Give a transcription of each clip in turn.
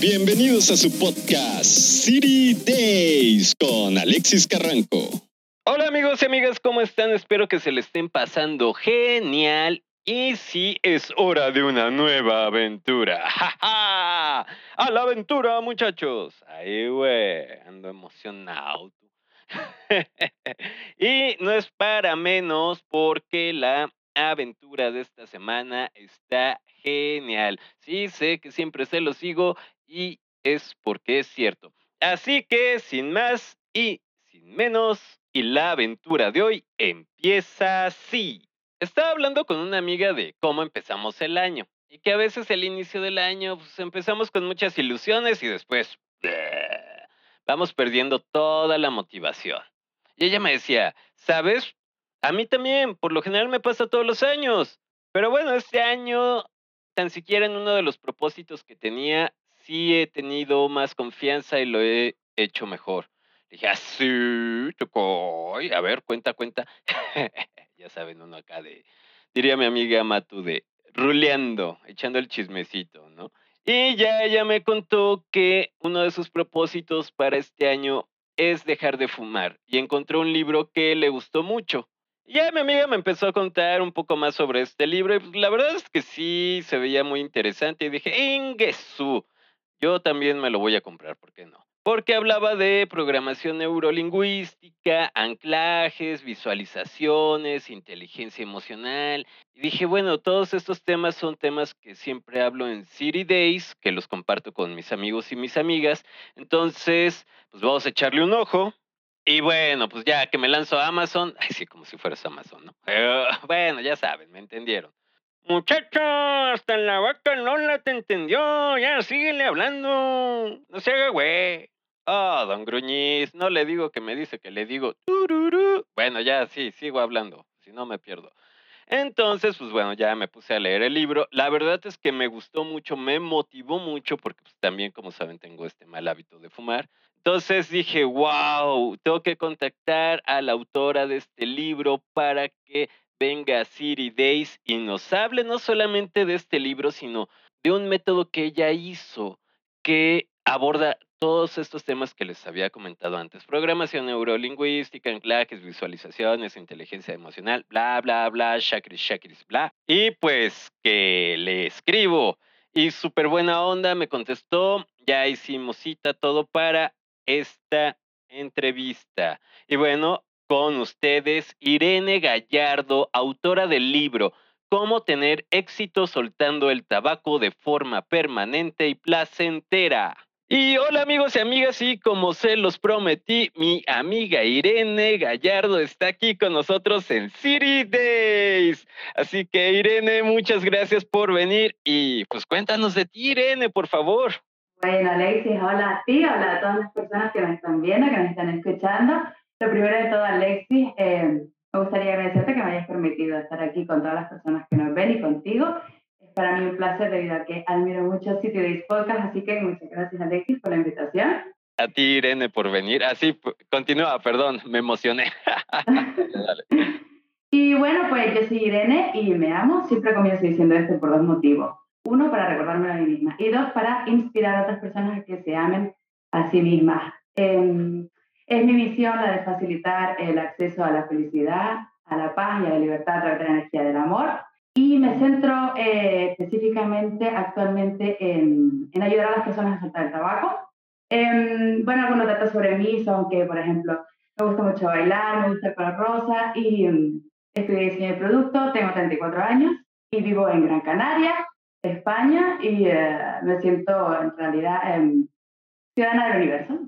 Bienvenidos a su podcast City Days con Alexis Carranco. Hola amigos y amigas, ¿cómo están? Espero que se le estén pasando genial. Y sí, es hora de una nueva aventura. ¡Ja, ja! ¡A la aventura, muchachos! Ahí, güey, ando emocionado. y no es para menos porque la aventura de esta semana está genial. Sí, sé que siempre se lo sigo y es porque es cierto. Así que, sin más y sin menos, y la aventura de hoy empieza así. Estaba hablando con una amiga de cómo empezamos el año y que a veces el inicio del año pues, empezamos con muchas ilusiones y después vamos perdiendo toda la motivación. Y ella me decía, ¿sabes? A mí también, por lo general me pasa todos los años. Pero bueno, este año, tan siquiera en uno de los propósitos que tenía, sí he tenido más confianza y lo he hecho mejor. Dije, así, tocó. A ver, cuenta, cuenta. ya saben, uno acá de, diría mi amiga Matu, de ruleando, echando el chismecito, ¿no? Y ya ella me contó que uno de sus propósitos para este año es dejar de fumar y encontró un libro que le gustó mucho. Ya mi amiga me empezó a contar un poco más sobre este libro y la verdad es que sí se veía muy interesante y dije, Ingesu, yo también me lo voy a comprar, ¿por qué no? Porque hablaba de programación neurolingüística, anclajes, visualizaciones, inteligencia emocional. Y dije, bueno, todos estos temas son temas que siempre hablo en City Days, que los comparto con mis amigos y mis amigas. Entonces, pues vamos a echarle un ojo. Y bueno, pues ya que me lanzo a Amazon, ay, sí, como si fueras Amazon, ¿no? bueno, ya saben, me entendieron. Muchacho, hasta la vaca no la te entendió. Ya, síguele hablando. No se haga güey. Oh, don Gruñiz, no le digo que me dice que le digo. Tururú. Bueno, ya, sí, sigo hablando. Si no, me pierdo. Entonces, pues bueno, ya me puse a leer el libro. La verdad es que me gustó mucho, me motivó mucho, porque pues, también, como saben, tengo este mal hábito de fumar. Entonces dije, wow, tengo que contactar a la autora de este libro para que venga a City Days y nos hable no solamente de este libro, sino de un método que ella hizo que aborda todos estos temas que les había comentado antes. Programación neurolingüística, anclajes, visualizaciones, inteligencia emocional, bla, bla, bla, shakris, shakris, bla. Y pues que le escribo. Y súper buena onda, me contestó, ya hicimos cita, todo para esta entrevista. Y bueno, con ustedes Irene Gallardo, autora del libro Cómo tener éxito soltando el tabaco de forma permanente y placentera. Y hola amigos y amigas, y como se los prometí, mi amiga Irene Gallardo está aquí con nosotros en City Days. Así que Irene, muchas gracias por venir y pues cuéntanos de ti, Irene, por favor. Bueno, Alexis, hola a ti, hola a todas las personas que me están viendo, que me están escuchando. Lo primero de todo, Alexis, eh, me gustaría agradecerte que me hayas permitido estar aquí con todas las personas que nos ven y contigo. Es para mí un placer debido a que admiro mucho Sitio de Podcast, así que muchas gracias, Alexis, por la invitación. A ti, Irene, por venir. Así, continúa, perdón, me emocioné. y bueno, pues yo soy Irene y me amo. Siempre comienzo diciendo esto por dos motivos. Uno, para recordarme a mí misma. Y dos, para inspirar a otras personas a que se amen a sí mismas. Eh, es mi misión la de facilitar el acceso a la felicidad, a la paz y a la libertad a través de la energía del amor. Y me centro eh, específicamente actualmente en, en, ayudar a las personas a soltar el tabaco. Eh, bueno, algunos datos sobre mí son que, por ejemplo, me gusta mucho bailar, me gusta el color rosa y um, estudié diseño de producto, tengo 34 años y vivo en Gran Canaria, España, y eh, me siento en realidad ciudadana del universo.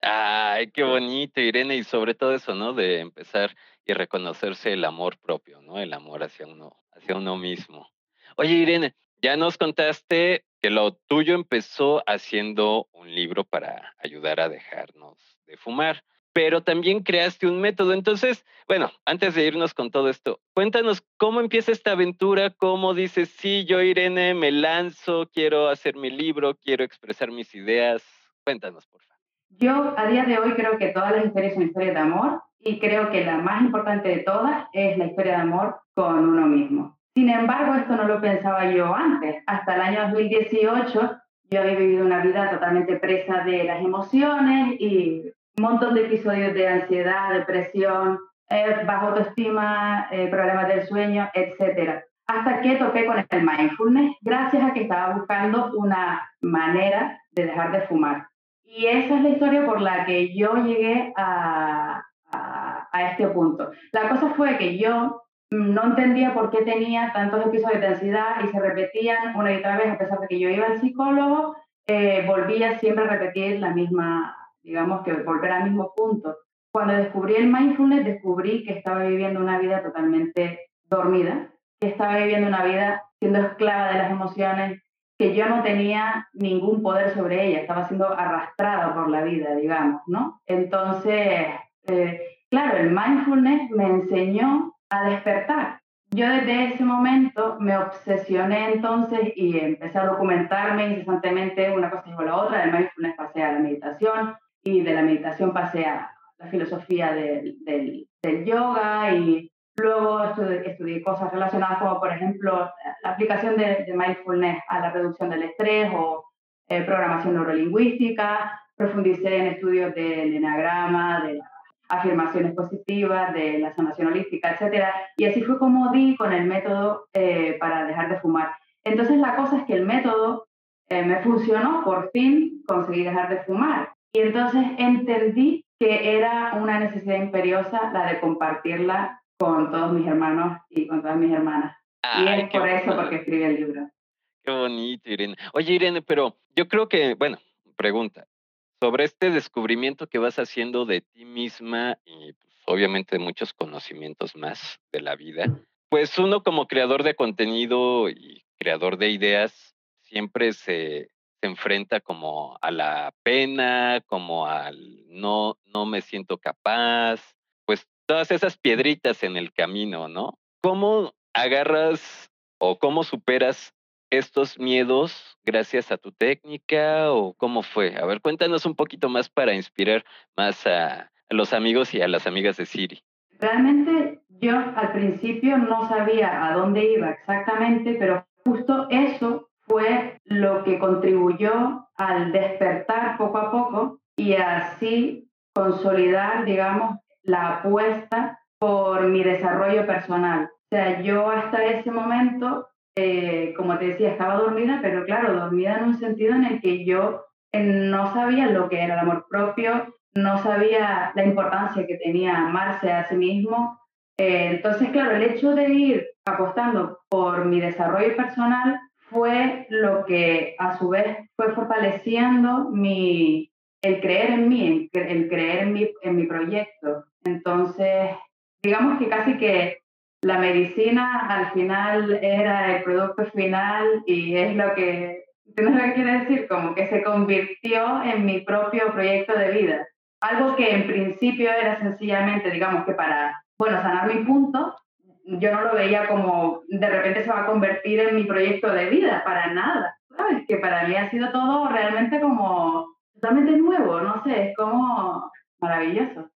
Ay, qué bonito, Irene, y sobre todo eso, ¿no? De empezar y reconocerse el amor propio, ¿no? El amor hacia uno, hacia uno mismo. Oye, Irene, ya nos contaste que lo tuyo empezó haciendo un libro para ayudar a dejarnos de fumar, pero también creaste un método. Entonces, bueno, antes de irnos con todo esto, cuéntanos cómo empieza esta aventura, cómo dices, sí, yo Irene me lanzo, quiero hacer mi libro, quiero expresar mis ideas. Cuéntanos, por favor. Yo a día de hoy creo que todas las historias son historias de amor y creo que la más importante de todas es la historia de amor con uno mismo. Sin embargo, esto no lo pensaba yo antes. Hasta el año 2018 yo había vivido una vida totalmente presa de las emociones y montón de episodios de ansiedad, depresión, eh, autoestima, eh, problemas del sueño, etc. Hasta que toqué con el mindfulness, gracias a que estaba buscando una manera de dejar de fumar. Y esa es la historia por la que yo llegué a, a, a este punto. La cosa fue que yo no entendía por qué tenía tantos episodios de ansiedad y se repetían una y otra vez, a pesar de que yo iba al psicólogo, eh, volvía siempre a repetir la misma, digamos que volver al mismo punto. Cuando descubrí el mindfulness, descubrí que estaba viviendo una vida totalmente dormida, que estaba viviendo una vida siendo esclava de las emociones, que yo no tenía ningún poder sobre ella, estaba siendo arrastrada por la vida, digamos, ¿no? Entonces, eh, claro, el mindfulness me enseñó a despertar. Yo desde ese momento me obsesioné entonces y empecé a documentarme incesantemente, una cosa llevó a la otra, del mindfulness pasé a la meditación y de la meditación pasé a la filosofía del, del, yoga y luego estudié, cosas relacionadas como por ejemplo la aplicación de, mindfulness a la reducción del estrés o eh, programación neurolingüística, profundicé en estudios del enagrama, de la afirmaciones positivas, de la sanación holística, etc. Y así fue como di con el método eh, para dejar de fumar. Entonces la cosa es que el método eh, me funcionó, por fin conseguí dejar de fumar. Y entonces entendí que era una necesidad imperiosa la de compartirla con todos mis hermanos y con todas mis hermanas. y es por eso porque escribí el libro. Qué bonito, Irene. Oye, Irene, pero yo creo que, bueno, pregunta, sobre este descubrimiento que vas haciendo de ti misma y pues, obviamente de muchos conocimientos más de la vida, pues uno como creador de contenido y creador de ideas siempre se, enfrenta como a la pena, como al no, no me siento capaz, pues todas esas piedritas en el camino, ¿no? ¿Cómo agarras o cómo superas estos miedos gracias a tu técnica o cómo fue? A ver, cuéntanos un poquito más para inspirar más a, los amigos y a las amigas de Siri. Realmente yo al principio no sabía a dónde iba exactamente, pero justo eso fue lo que contribuyó al despertar poco a poco y así consolidar, digamos, la apuesta por mi desarrollo personal. O sea, yo hasta ese momento eh, como te decía, estaba dormida, pero claro, dormida en un sentido en el que yo eh, no sabía lo que era el amor propio, no sabía la importancia que tenía amarse a sí mismo. Eh, entonces, claro, el hecho de ir apostando por mi desarrollo personal fue lo que a su vez fue fortaleciendo mi, el creer en mí, el, creer en mi, en mi proyecto. Entonces, digamos que casi que la medicina al final era el producto final y es lo que, ¿entiendes lo que quiere decir? Como que se convirtió en mi propio proyecto de vida. Algo que en principio era sencillamente, digamos que para, bueno, sanar mi punto, yo no lo veía como de repente se va a convertir en mi proyecto de vida, para nada. ¿Sabes? Que para mí ha sido todo realmente como totalmente nuevo, no sé, es como maravilloso.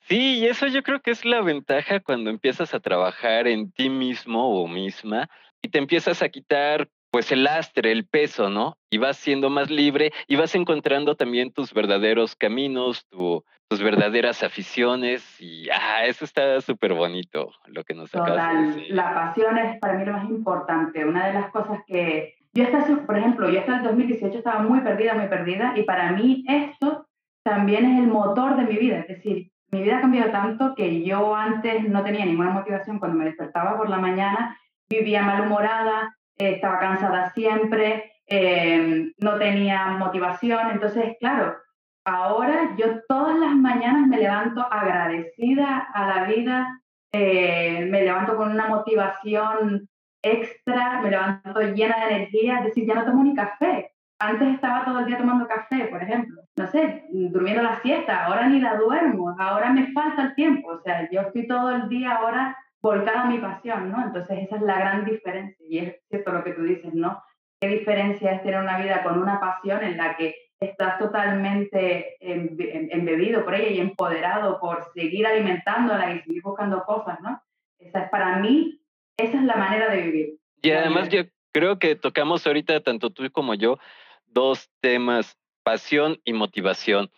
Sí, y eso yo creo que es la ventaja cuando empiezas a trabajar en ti mismo o misma y te empiezas a quitar pues el lastre, el peso, ¿no? Y vas siendo más libre y vas encontrando también tus verdaderos caminos, tus verdaderas aficiones y ah, eso está súper bonito lo que nos acabas de La pasión es para mí lo más importante. Una de las cosas que yo hasta, por ejemplo, yo hasta el 2018 estaba muy perdida, muy perdida y para mí esto también es el motor de mi vida, es decir, mi vida ha cambiado tanto que yo antes no tenía ninguna motivación cuando me despertaba por la mañana, vivía malhumorada, eh, estaba cansada siempre, eh, no tenía motivación. Entonces, claro, ahora yo todas las mañanas me levanto agradecida a la vida eh, me levanto con una motivación extra, me levanto llena de energía, es decir, ya no tomo ni café. Antes estaba todo el día tomando café, por ejemplo. No sé, durmiendo la siesta, ahora ni la duermo, ahora me falta el tiempo. O sea, yo estoy todo el día ahora volcado a mi pasión, ¿no? Entonces esa es la gran diferencia. Y es cierto lo que tú dices, ¿no? ¿Qué diferencia es tener una vida con una pasión en la que estás totalmente embebido por ella y empoderado por seguir alimentándola y seguir buscando cosas, ¿no? Esa es para mí, esa es la manera de vivir. Y además yo creo que tocamos ahorita, tanto tú como yo, dos temas, pasión y motivación,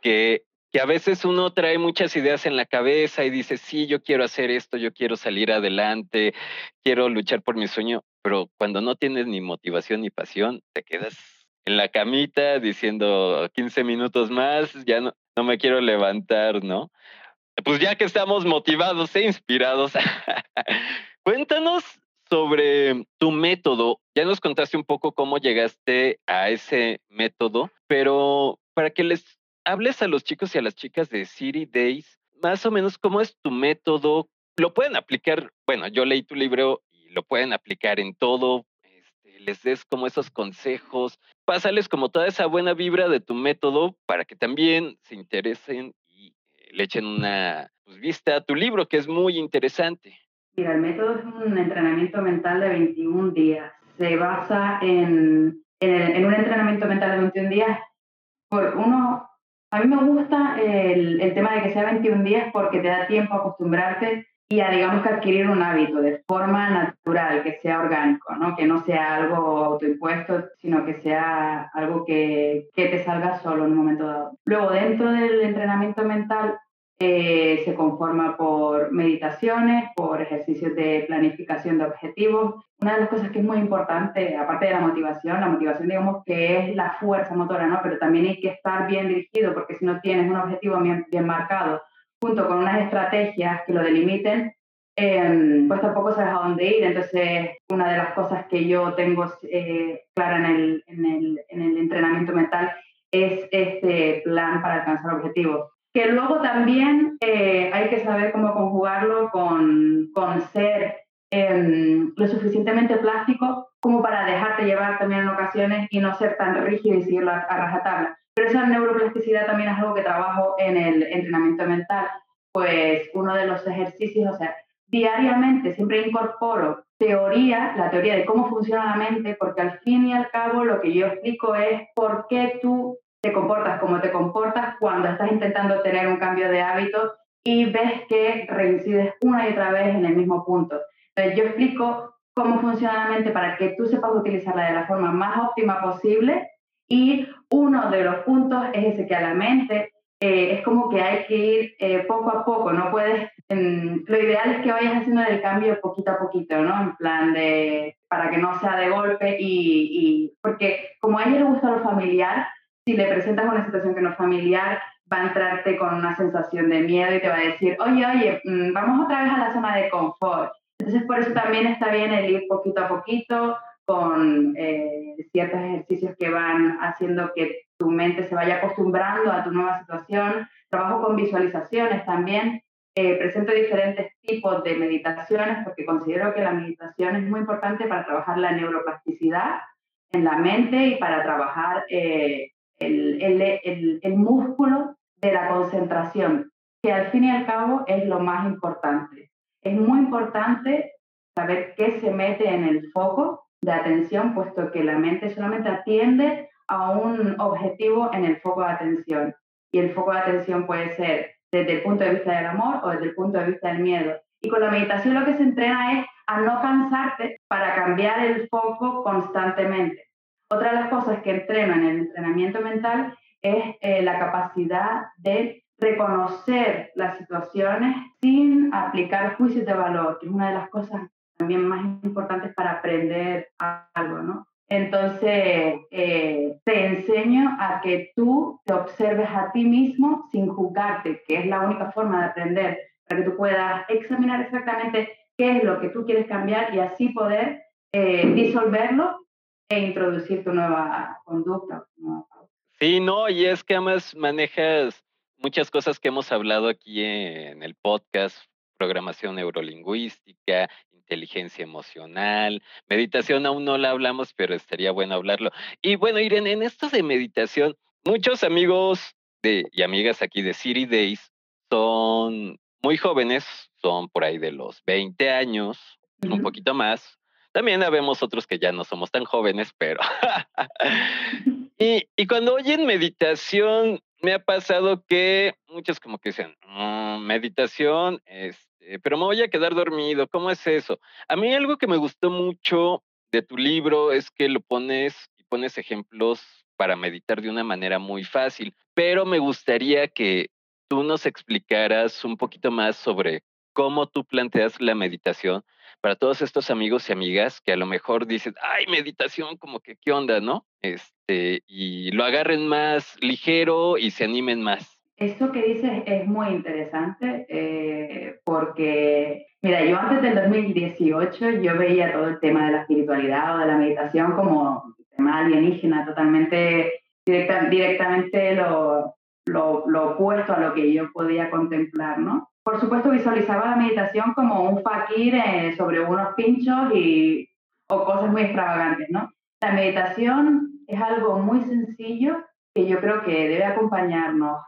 que, que a veces uno trae muchas ideas en la cabeza y dice, sí, yo quiero hacer esto, yo quiero salir adelante, quiero luchar por mi sueño, pero cuando no tienes ni motivación ni pasión, te quedas en la camita diciendo 15 minutos más, ya no, no me quiero levantar, ¿no? Pues ya que estamos motivados e inspirados, cuéntanos sobre tu método. Ya nos contaste un poco cómo llegaste a ese método, pero para que les hables a los chicos y a las chicas de City Days, más o menos cómo es tu método. Lo pueden aplicar, bueno, yo leí tu libro y lo pueden aplicar en todo, les des como esos consejos, pásales como toda esa buena vibra de tu método para que también se interesen y eh, le echen una pues, vista a tu libro, que es muy interesante. Mira, el método es un entrenamiento mental de 21 días. Se basa en, en, un entrenamiento mental de 21 días. Por uno, a mí me gusta el, el tema de que sea 21 días porque te da tiempo a acostumbrarte y a, digamos que adquirir un hábito de forma natural, que sea orgánico, ¿no? que no sea algo autoimpuesto, sino que sea algo que, que te salga solo en un momento dado. Luego, dentro del entrenamiento mental, eh, se conforma por meditaciones, por ejercicios de planificación de objetivos. Una de las cosas que es muy importante, aparte de la motivación, la motivación digamos que es la fuerza motora, ¿no? pero también hay que estar bien dirigido, porque si no tienes un objetivo bien, marcado, junto con unas estrategias que lo delimiten, em, pues tampoco sabes a dónde ir. Entonces, una de las cosas que yo tengo eh, clara en el, entrenamiento mental es este plan para alcanzar objetivos. Que luego también eh, hay que saber cómo conjugarlo con, con ser em, lo suficientemente plástico como para dejarte llevar también en ocasiones y no ser tan rígido y seguirlo a, a rajatabla. Pero esa neuroplasticidad también es algo que trabajo en el entrenamiento mental. Pues uno de los ejercicios, o sea, diariamente siempre incorporo teoría, la teoría de cómo funciona la mente, porque al fin y al cabo lo que yo explico es por qué tú te comportas como te comportas cuando estás intentando tener un cambio de hábito y ves que reincides una y otra vez en el mismo punto. Entonces yo explico cómo funciona la mente para que tú sepas utilizarla de la forma más óptima posible y uno de los puntos es ese que a la mente eh, es como que hay que ir eh, poco a poco, no puedes, lo ideal es que vayas haciendo el cambio poquito a poquito, ¿no? En plan de, para que no sea de golpe y, y porque como a ella le gusta lo familiar, si le presentas una situación que no es familiar, va a entrarte con una sensación de miedo y te va a decir, oye, oye, mm, vamos otra vez a la zona de confort. Entonces, por eso también está bien el ir poquito a poquito, con eh, ciertos ejercicios que van haciendo que tu mente se vaya acostumbrando a tu nueva situación. Trabajo con visualizaciones también. Eh, presento diferentes tipos de meditaciones porque considero que la meditación es muy importante para trabajar la neuroplasticidad en la mente y para trabajar eh, el, el, el músculo de la concentración, que al fin y al cabo es lo más importante. Es muy importante saber qué se mete en el foco de atención, puesto que la mente solamente atiende a un objetivo en el foco de atención. Y el foco de atención puede ser desde el punto de vista del amor o desde el punto de vista del miedo. Y con la meditación lo que se entrena es a no cansarte para cambiar el foco constantemente. Otra de las cosas que entreno en el entrenamiento mental es eh, la capacidad de reconocer las situaciones sin aplicar juicios de valor, que es una de las cosas también más importantes para aprender algo, ¿no? Entonces, eh, te enseño a que tú te observes a ti mismo sin juzgarte, que es la única forma de aprender, para que tú puedas examinar exactamente qué es lo que tú quieres cambiar y así poder eh, disolverlo e introducir tu nueva conducta. Sí, no, y es que además manejas muchas cosas que hemos hablado aquí en el podcast, programación neurolingüística, inteligencia emocional, meditación aún no la hablamos, pero estaría bueno hablarlo. Y bueno, Irene, en esto de meditación, muchos amigos de, y amigas aquí de City Days son muy jóvenes, son por ahí de los 20 años, un poquito más. También habemos otros que ya no somos tan jóvenes, pero... y, cuando oyen meditación, me ha pasado que muchos como que dicen, mm, meditación, este, pero me voy a quedar dormido, ¿cómo es eso? A mí algo que me gustó mucho de tu libro es que lo pones y pones ejemplos para meditar de una manera muy fácil, pero me gustaría que tú nos explicaras un poquito más sobre cómo tú planteas la meditación para todos estos amigos y amigas que a lo mejor dicen, ay, meditación, como que qué onda, ¿no? Este, y lo agarren más ligero y se animen más. Esto que dices es muy interesante eh, porque, mira, yo antes del 2018 yo veía todo el tema de la espiritualidad o de la meditación como tema alienígena, totalmente, directamente lo, lo, lo opuesto a lo que yo podía contemplar, ¿no? Por supuesto, visualizaba la meditación como un fakir eh, sobre unos pinchos y, o cosas muy extravagantes, ¿no? La meditación es algo muy sencillo que yo creo que debe acompañarnos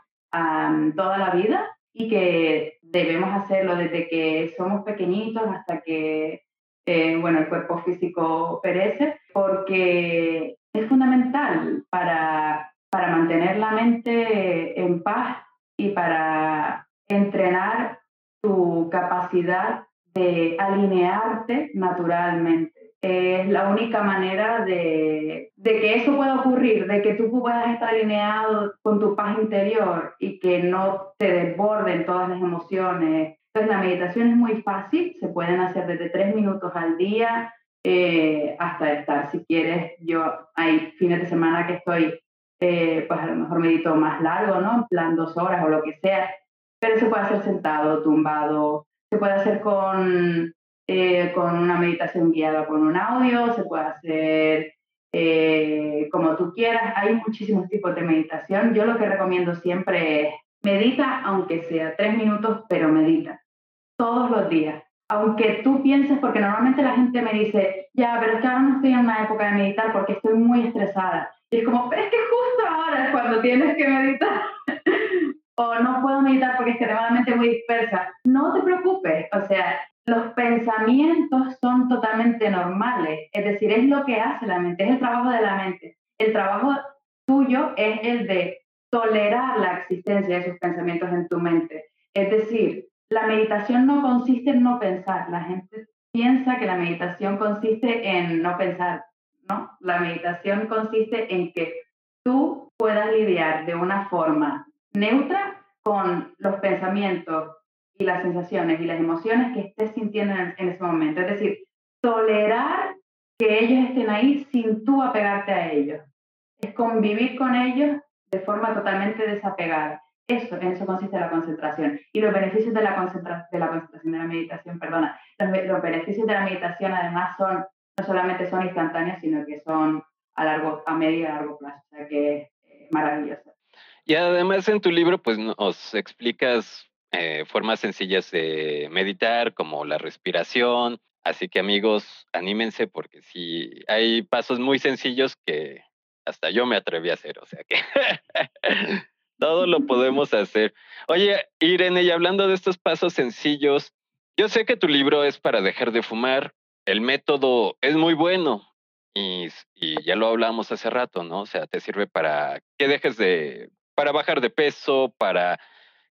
toda la vida y que debemos hacerlo desde que somos pequeñitos hasta que, eh, bueno, el cuerpo físico perece, porque es fundamental para, para mantener la mente en paz y para entrenar tu capacidad de alinearte naturalmente. Es la única manera de, de, que eso pueda ocurrir, de que tú puedas estar alineado con tu paz interior y que no te desborden todas las emociones. Entonces la meditación es muy fácil, se pueden hacer desde tres minutos al día eh, hasta estar, si quieres, yo hay fines de semana que estoy, eh, pues a lo mejor medito más largo, ¿no? En plan dos horas o lo que sea, pero se puede hacer sentado, tumbado, se puede hacer con, eh, con una meditación guiada con un audio, se puede hacer eh, como tú quieras. Hay muchísimos tipos de meditación. Yo lo que recomiendo siempre es medita, aunque sea tres minutos, pero medita todos los días. Aunque tú pienses, porque normalmente la gente me dice, ya, pero es que ahora no estoy en una época de meditar porque estoy muy estresada. Y es como, pero es que justo ahora es cuando tienes que meditar o no puedo meditar porque es que tengo la mente muy dispersa. No te preocupes, o sea, los pensamientos son totalmente normales, es decir, es lo que hace la mente, es el trabajo de la mente. El trabajo tuyo es el de tolerar la existencia de esos pensamientos en tu mente. Es decir, la meditación no consiste en no pensar. La gente piensa que la meditación consiste en no pensar, ¿no? La meditación consiste en que tú puedas lidiar de una forma neutra con los pensamientos y las sensaciones y las emociones que estés sintiendo en, ese momento. Es decir, tolerar que ellos estén ahí sin tú apegarte a ellos. Es convivir con ellos de forma totalmente desapegada. Eso, en eso consiste la concentración. Y los beneficios de la, concentra de la concentración de la meditación, perdona, los, beneficios de la meditación además son, no solamente son instantáneos, sino que son a largo, a medio y a largo plazo. O sea que es maravilloso. Y además en tu libro, pues nos explicas eh, formas sencillas de meditar, como la respiración. Así que amigos, anímense porque sí, hay pasos muy sencillos que hasta yo me atreví a hacer. O sea que todo lo podemos hacer. Oye, Irene, y hablando de estos pasos sencillos, yo sé que tu libro es para dejar de fumar. El método es muy bueno, y, y, ya lo hablamos hace rato, ¿no? O sea, te sirve para que dejes de para bajar de peso, para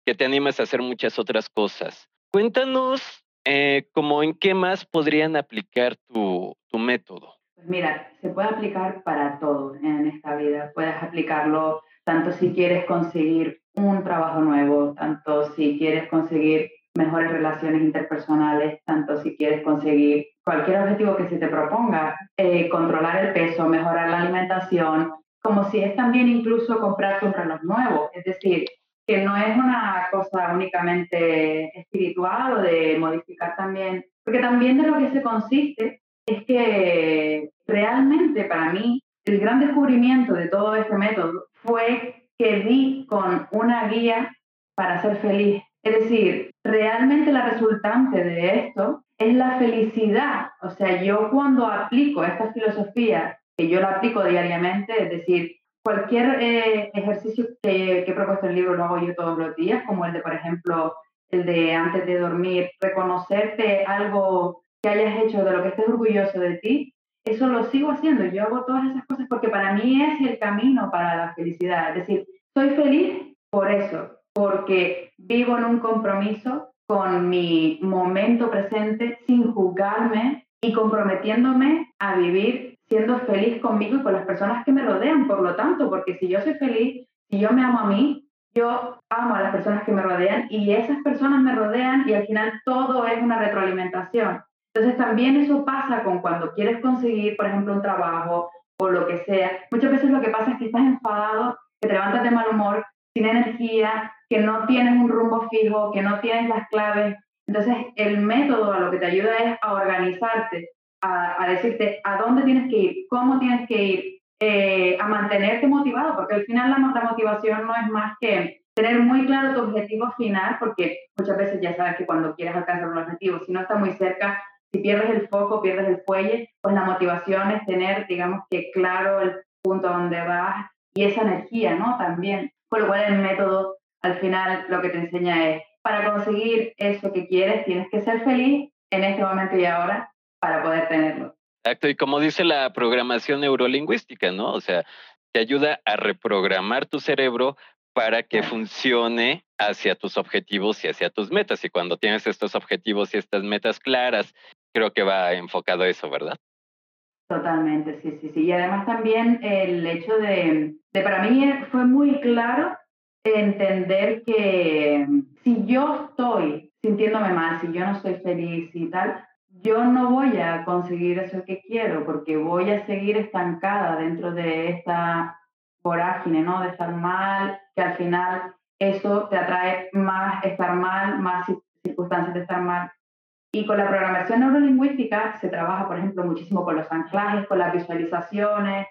que te animes a hacer muchas otras cosas. Cuéntanos eh, cómo en qué más podrían aplicar tu, tu método. Pues mira, se puede aplicar para todo en esta vida. Puedes aplicarlo tanto si quieres conseguir un trabajo nuevo, tanto si quieres conseguir mejores relaciones interpersonales, tanto si quieres conseguir cualquier objetivo que se te proponga, eh, controlar el peso, mejorar la alimentación, como si es también incluso comprarte un reloj nuevo, es decir, que no es una cosa únicamente espiritual o de modificar también, porque también de lo que se consiste es que realmente para mí el gran descubrimiento de todo este método fue que di con una guía para ser feliz. Es decir, realmente la resultante de esto es la felicidad. O sea, yo cuando aplico esta filosofía, que yo la aplico diariamente, es decir, cualquier eh, ejercicio que, que, he propuesto en el libro lo hago yo todos los días, como el de, por ejemplo, el de antes de dormir, reconocerte algo que hayas hecho de lo que estés orgulloso de ti, eso lo sigo haciendo. Yo hago todas esas cosas porque para mí es el camino para la felicidad. Es decir, soy feliz por eso, porque vivo en un compromiso con mi momento presente sin juzgarme y comprometiéndome a vivir siendo feliz conmigo y con las personas que me rodean. Por lo tanto, porque si yo soy feliz, si yo me amo a mí, yo amo a las personas que me rodean y esas personas me rodean y al final todo es una retroalimentación. Entonces también eso pasa con cuando quieres conseguir, por ejemplo, un trabajo o lo que sea. Muchas veces lo que pasa es que estás enfadado, que te levantas de mal humor, sin energía, que no tienes un rumbo fijo, que no tienes las claves. Entonces el método a lo que te ayuda es a organizarte, a, decirte a dónde tienes que ir, cómo tienes que ir, eh, a mantenerte motivado, porque al final la, la motivación no es más que tener muy claro tu objetivo final, porque muchas veces ya sabes que cuando quieres alcanzar un objetivo, si no está muy cerca, si pierdes el foco, pierdes el fuelle, pues la motivación es tener, digamos que claro el punto donde vas y esa energía, ¿no? También. Con lo cual el método, al final, lo que te enseña es, para conseguir eso que quieres, tienes que ser feliz en este momento y ahora para poder tenerlo. Exacto, y como dice la programación neurolingüística, ¿no? O sea, te ayuda a reprogramar tu cerebro para que funcione hacia tus objetivos y hacia tus metas. Y cuando tienes estos objetivos y estas metas claras, creo que va enfocado a eso, ¿verdad? Totalmente, sí, sí, sí. Y además también el hecho de, de para mí fue muy claro entender que si yo estoy sintiéndome mal, si yo no estoy feliz y tal, yo no voy a conseguir eso que quiero porque voy a seguir estancada dentro de esta vorágine, ¿no? De estar mal, que al final eso te atrae más estar mal, más circunstancias de estar mal. Y con la programación neurolingüística se trabaja, por ejemplo, muchísimo con los anclajes, con las visualizaciones,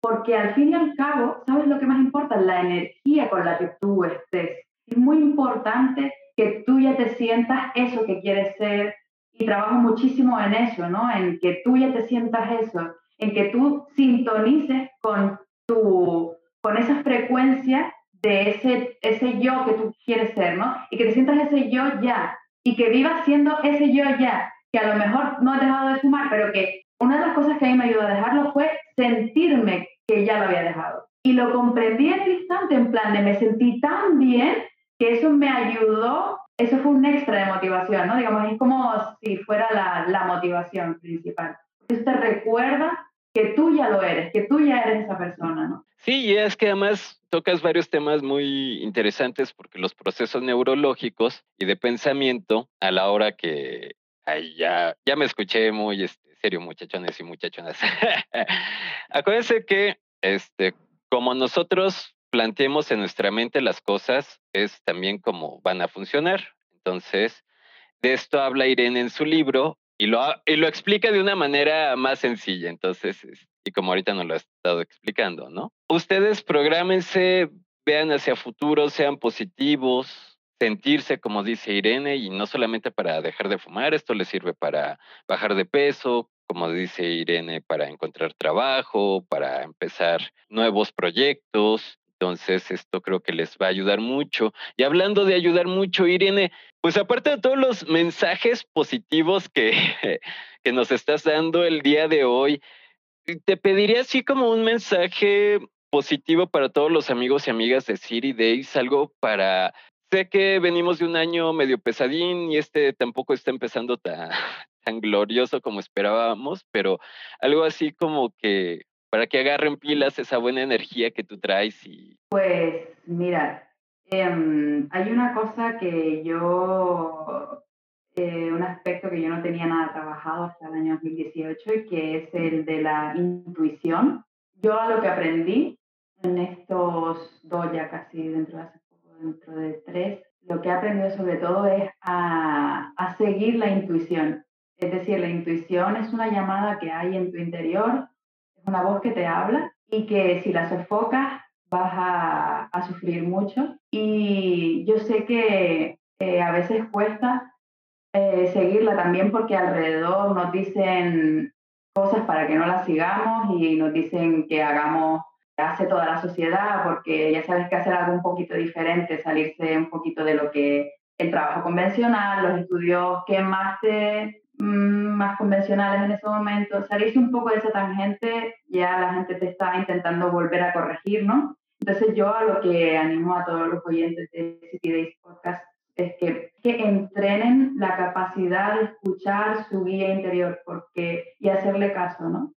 porque al fin y al cabo, ¿sabes lo que más importa? La energía con la que tú estés. Es muy importante que tú ya te sientas eso que quieres ser y trabajo muchísimo en eso, ¿no? En que tú ya te sientas eso, en que tú sintonices con tu, con esa frecuencia de ese, ese yo que tú quieres ser, ¿no? Y que te sientas ese yo ya, y que vivas siendo ese yo ya, que a lo mejor no has dejado de fumar, pero que una de las cosas que a mí me ayudó a dejarlo fue sentirme que ya lo había dejado. Y lo comprendí en el instante, en plan de me sentí tan bien que eso me ayudó, eso fue un extra de motivación, ¿no? Digamos, es como si fuera la, motivación principal. Eso te recuerda que tú ya lo eres, que tú ya eres esa persona, ¿no? Sí, y es que además tocas varios temas muy interesantes porque los procesos neurológicos y de pensamiento a la hora que ay, ya, ya me escuché muy este, serio, muchachones y muchachonas. Acuérdense que este, como nosotros planteemos en nuestra mente las cosas, es también como van a funcionar. Entonces, de esto habla Irene en su libro y lo, y lo explica de una manera más sencilla. Entonces, y como ahorita nos lo ha estado explicando, ¿no? Ustedes prográmense, vean hacia futuro, sean positivos, sentirse, como dice Irene, y no solamente para dejar de fumar, esto les sirve para bajar de peso, como dice Irene, para encontrar trabajo, para empezar nuevos proyectos. Entonces, esto creo que les va a ayudar mucho. Y hablando de ayudar mucho, Irene, pues aparte de todos los mensajes positivos que, que nos estás dando el día de hoy, te pediría así como un mensaje positivo para todos los amigos y amigas de City Days, algo para... Sé que venimos de un año medio pesadín y este tampoco está empezando tan, tan glorioso como esperábamos, pero algo así como que para que agarren pilas esa buena energía que tú traes y... Pues mira, em, hay una cosa que yo eh, un aspecto que yo no tenía nada trabajado hasta el año 2018 y que es el de la intuición. Yo a lo que aprendí en estos dos, ya casi dentro de dentro de tres, lo que he aprendido sobre todo es a, a seguir la intuición. Es decir, la intuición es una llamada que hay en tu interior, una voz que te habla y que si la sofocas vas a, a sufrir mucho. Y yo sé que eh, a veces cuesta eh, seguirla también porque alrededor nos dicen cosas para que no las sigamos y nos dicen que hagamos, que hace toda la sociedad, porque ya sabes que hacer algo un poquito diferente, salirse un poquito de lo que el trabajo convencional, los estudios que más te más convencionales en ese momento, salirse un poco de esa tangente, ya la gente te está intentando volver a corregir, ¿no? Entonces yo a lo que animo a todos los oyentes de City Days Podcast es que, que entrenen la capacidad de escuchar su guía interior porque, y hacerle caso, ¿no?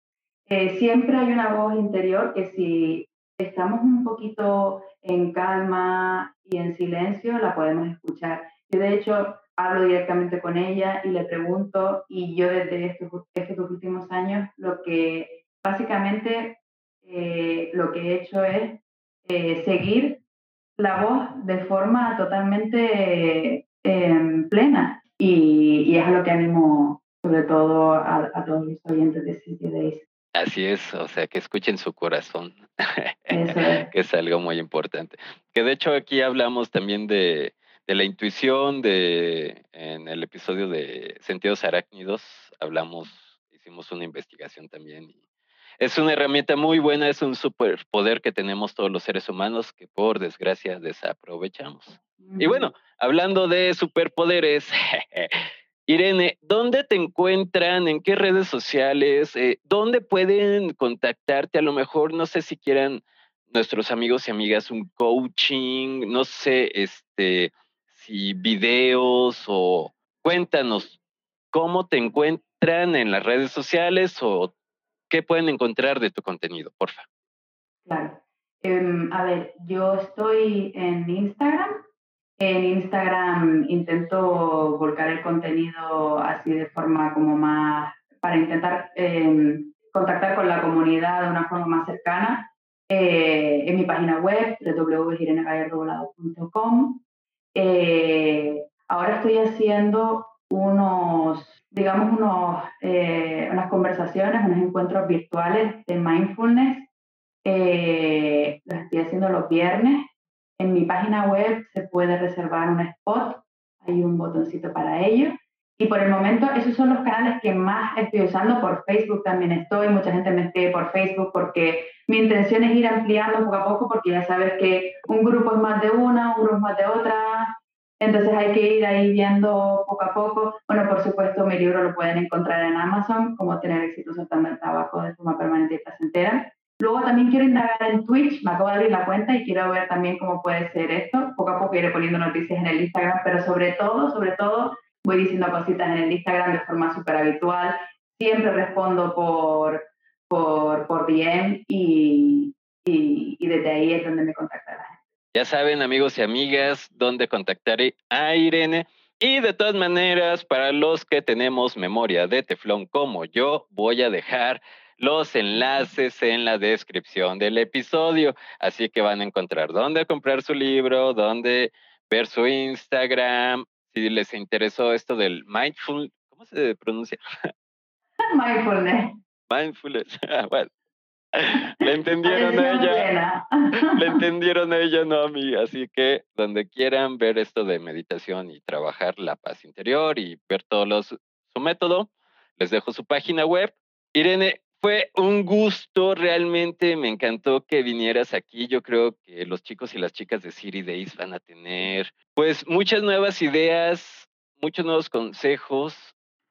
Eh, siempre hay una voz interior que si estamos un poquito en calma y en silencio, la podemos escuchar. Yo de hecho hablo directamente con ella y le pregunto, y yo desde estos, estos últimos años, lo que básicamente eh, lo que he hecho es eh, seguir la voz de forma totalmente em, plena. Y, es a lo que animo sobre todo a, todos los oyentes de City Days. Así es, o sea, que escuchen su corazón, que es algo muy importante. Que de hecho aquí hablamos también de, de la intuición, de en el episodio de Sentidos Arácnidos, hablamos, hicimos una investigación también y es una herramienta muy buena, es un superpoder que tenemos todos los seres humanos que por desgracia desaprovechamos. Y bueno, hablando de superpoderes, Irene, ¿dónde te encuentran? ¿En qué redes sociales? Eh, ¿Dónde pueden contactarte? A lo mejor, no sé si quieran nuestros amigos y amigas un coaching, no sé, este, si videos o cuéntanos cómo te encuentran en las redes sociales o ¿qué pueden encontrar de tu contenido, porfa? Claro. Em, a ver, yo estoy en Instagram. En Instagram intento volcar el contenido así de forma como más, para intentar em, contactar con la comunidad de una forma más cercana. Eh, en mi página web, www.irenegallardovolado.com. Eh, ahora estoy haciendo unos, digamos, unos, eh, unas conversaciones, unos encuentros virtuales de mindfulness. Eh, los estoy haciendo los viernes. En mi página web se puede reservar un spot, hay un botoncito para ello. Y por el momento esos son los canales que más estoy usando. Por Facebook también estoy, mucha gente me escribe por Facebook porque mi intención es ir ampliando poco a poco porque ya sabes que un grupo es más de una, un grupo es más de otra, entonces hay que ir ahí viendo poco a poco. Bueno, por supuesto, mi libro lo pueden encontrar en Amazon, como tener éxito soltando el tabaco de forma permanente y placentera. Luego también quiero indagar en Twitch, me acabo de abrir la cuenta y quiero ver también cómo puede ser esto. Poco a poco iré poniendo noticias en el Instagram, pero sobre todo, sobre todo, voy diciendo cositas en el Instagram de forma súper habitual. Siempre respondo por, por, por DM y, y, y desde ahí es donde me contacta la gente. Ya saben, amigos y amigas, dónde contactar a Irene. Y de todas maneras, para los que tenemos memoria de teflón como yo, voy a dejar los enlaces en la descripción del episodio. Así que van a encontrar dónde comprar su libro, dónde ver su Instagram. Si les interesó esto del mindful, ¿cómo se pronuncia? Mindfulness. Mindfulness. bueno, le entendieron a ella. Le entendieron a ella, no a mí. Así que donde quieran ver esto de meditación y trabajar la paz interior y ver todo los, su método, les dejo su página web. Irene, fue un gusto, realmente me encantó que vinieras aquí. Yo creo que los chicos y las chicas de City Days van a tener pues muchas nuevas ideas, muchos nuevos consejos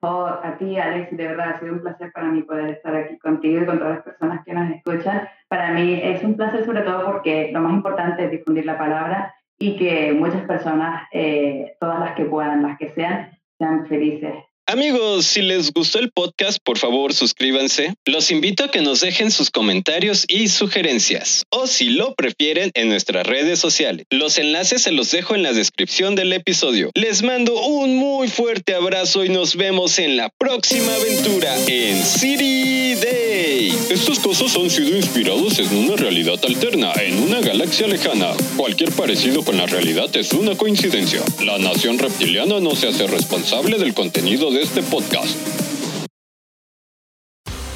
a ti, Alex, de verdad ha sido un placer para mí poder estar aquí contigo y con todas las personas que nos escuchan. Para mí es un placer sobre todo porque lo más importante es difundir la palabra y que muchas personas, eh, todas las que puedan, las que sean, sean felices Amigos, si les gustó el podcast, por favor suscríbanse. Los invito a que nos dejen sus comentarios y sugerencias. O si lo prefieren, en nuestras redes sociales. Los enlaces se los dejo en la descripción del episodio. Les mando un muy fuerte abrazo y nos vemos en la próxima aventura en City Estos cosas han sido inspirados en una realidad alterna, en una galaxia lejana. Cualquier parecido con la realidad es una coincidencia. La nación reptiliana no se hace responsable del contenido de este podcast.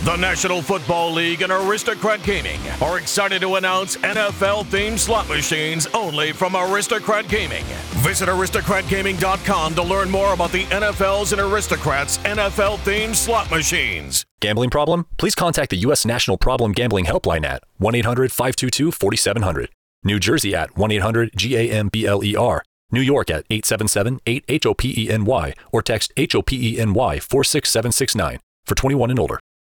The National Football League and Aristocrat Gaming are excited to announce NFL themed slot machines only from Aristocrat Gaming. Visit aristocratgaming.com to learn more about the NFL's and Aristocrats NFL themed slot machines. Gambling problem? Please contact the U.S. National Problem Gambling Helpline at 1 800 522 4700. New Jersey at 1 800 GAMBLER. New York at 877 8 HOPENY or text HOPENY 46769 for 21 and older.